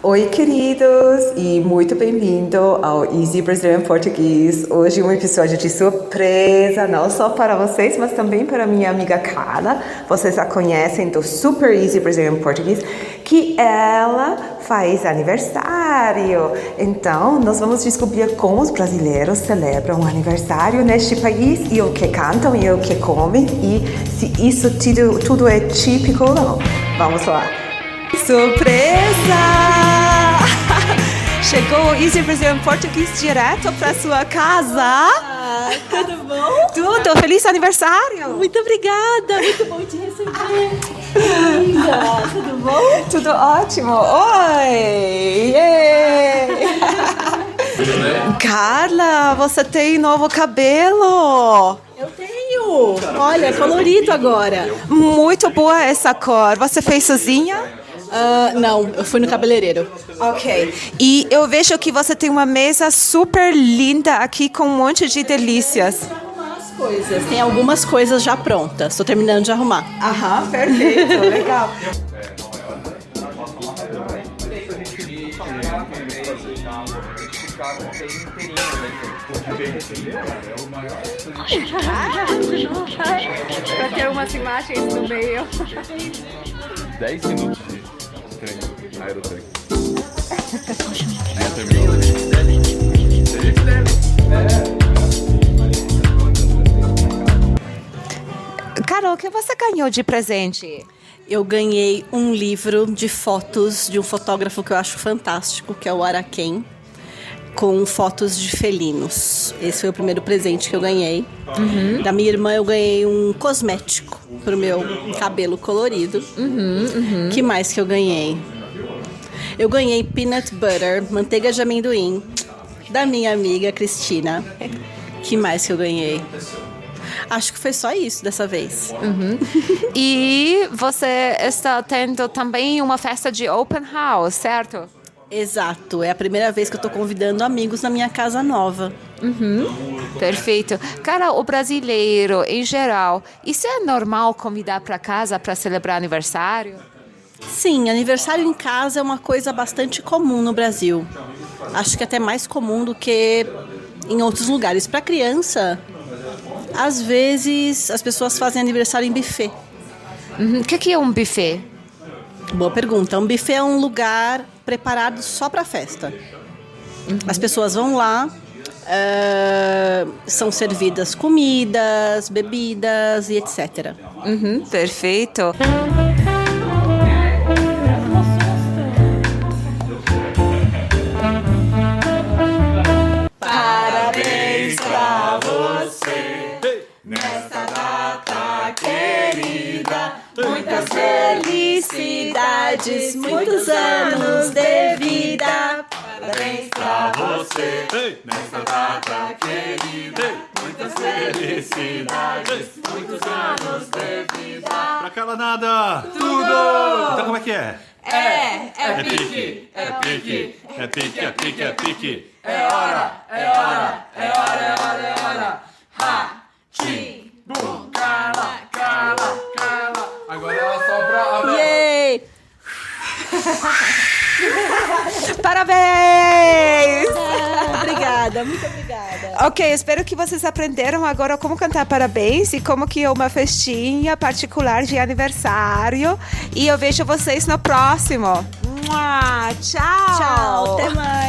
Oi, queridos, e muito bem-vindo ao Easy Brazilian Português. Hoje um episódio de surpresa, não só para vocês, mas também para minha amiga Carla. Vocês a conhecem do Super Easy Brazilian Português, que ela faz aniversário. Então, nós vamos descobrir como os brasileiros celebram o aniversário neste país e o que cantam e o que comem e se isso tudo, tudo é típico ou não. Vamos lá. Surpresa! Chegou o Easy Brazilian Português direto para sua casa. Ah, tudo bom? Tudo, feliz aniversário! Muito obrigada, muito bom te receber. Linda, tudo bom? Tudo ótimo. Oi! Carla, você tem novo cabelo. Olha, colorido agora. Muito boa essa cor. Você fez sozinha? Uh, não, eu fui no cabeleireiro. Ok. E eu vejo que você tem uma mesa super linda aqui com um monte de delícias. Coisas. Tem algumas coisas já prontas. Estou terminando de arrumar. Aham, perfeito. Legal. Para ter umas imagens no meio. 10 minutos de trem, aerotrem. É, terminou. Carol, o que você ganhou de presente? Eu ganhei um livro de fotos de um fotógrafo que eu acho fantástico, que é o Araquém com fotos de felinos. Esse foi o primeiro presente que eu ganhei. Uhum. Da minha irmã eu ganhei um cosmético pro meu cabelo colorido. Uhum, uhum. Que mais que eu ganhei? Eu ganhei peanut butter, manteiga de amendoim, da minha amiga Cristina. Que mais que eu ganhei? Acho que foi só isso dessa vez. Uhum. e você está tendo também uma festa de open house, certo? Exato, é a primeira vez que eu estou convidando amigos na minha casa nova. Uhum. Perfeito. Cara, o brasileiro, em geral, isso é normal convidar para casa para celebrar aniversário? Sim, aniversário em casa é uma coisa bastante comum no Brasil. Acho que até mais comum do que em outros lugares. Para criança, às vezes as pessoas fazem aniversário em buffet. Uhum. O que é um buffet? Boa pergunta. Um buffet é um lugar preparado só para festa. Uhum. As pessoas vão lá, uh, são servidas comidas, bebidas e etc. Uhum, perfeito. Parabéns pra você nesta felicidades, muitos anos de vida. Parabéns pra você nesta data querida. Muitas felicidades, muitos anos de vida. Pra cala nada! Tudo! Então como é que é? É, é, É pique, pique, é pique. é pique, é pique, é pique. É hora, é hora, é hora, é hora, é hora. Ha, tim, bum, cala, cala, cala. Agora ela sopra a vela. Yay! Parabéns! Ah, obrigada, muito obrigada. Ok, espero que vocês aprenderam agora como cantar parabéns e como que é uma festinha particular de aniversário. E eu vejo vocês no próximo. Mua, Tchau! Tchau, até mais.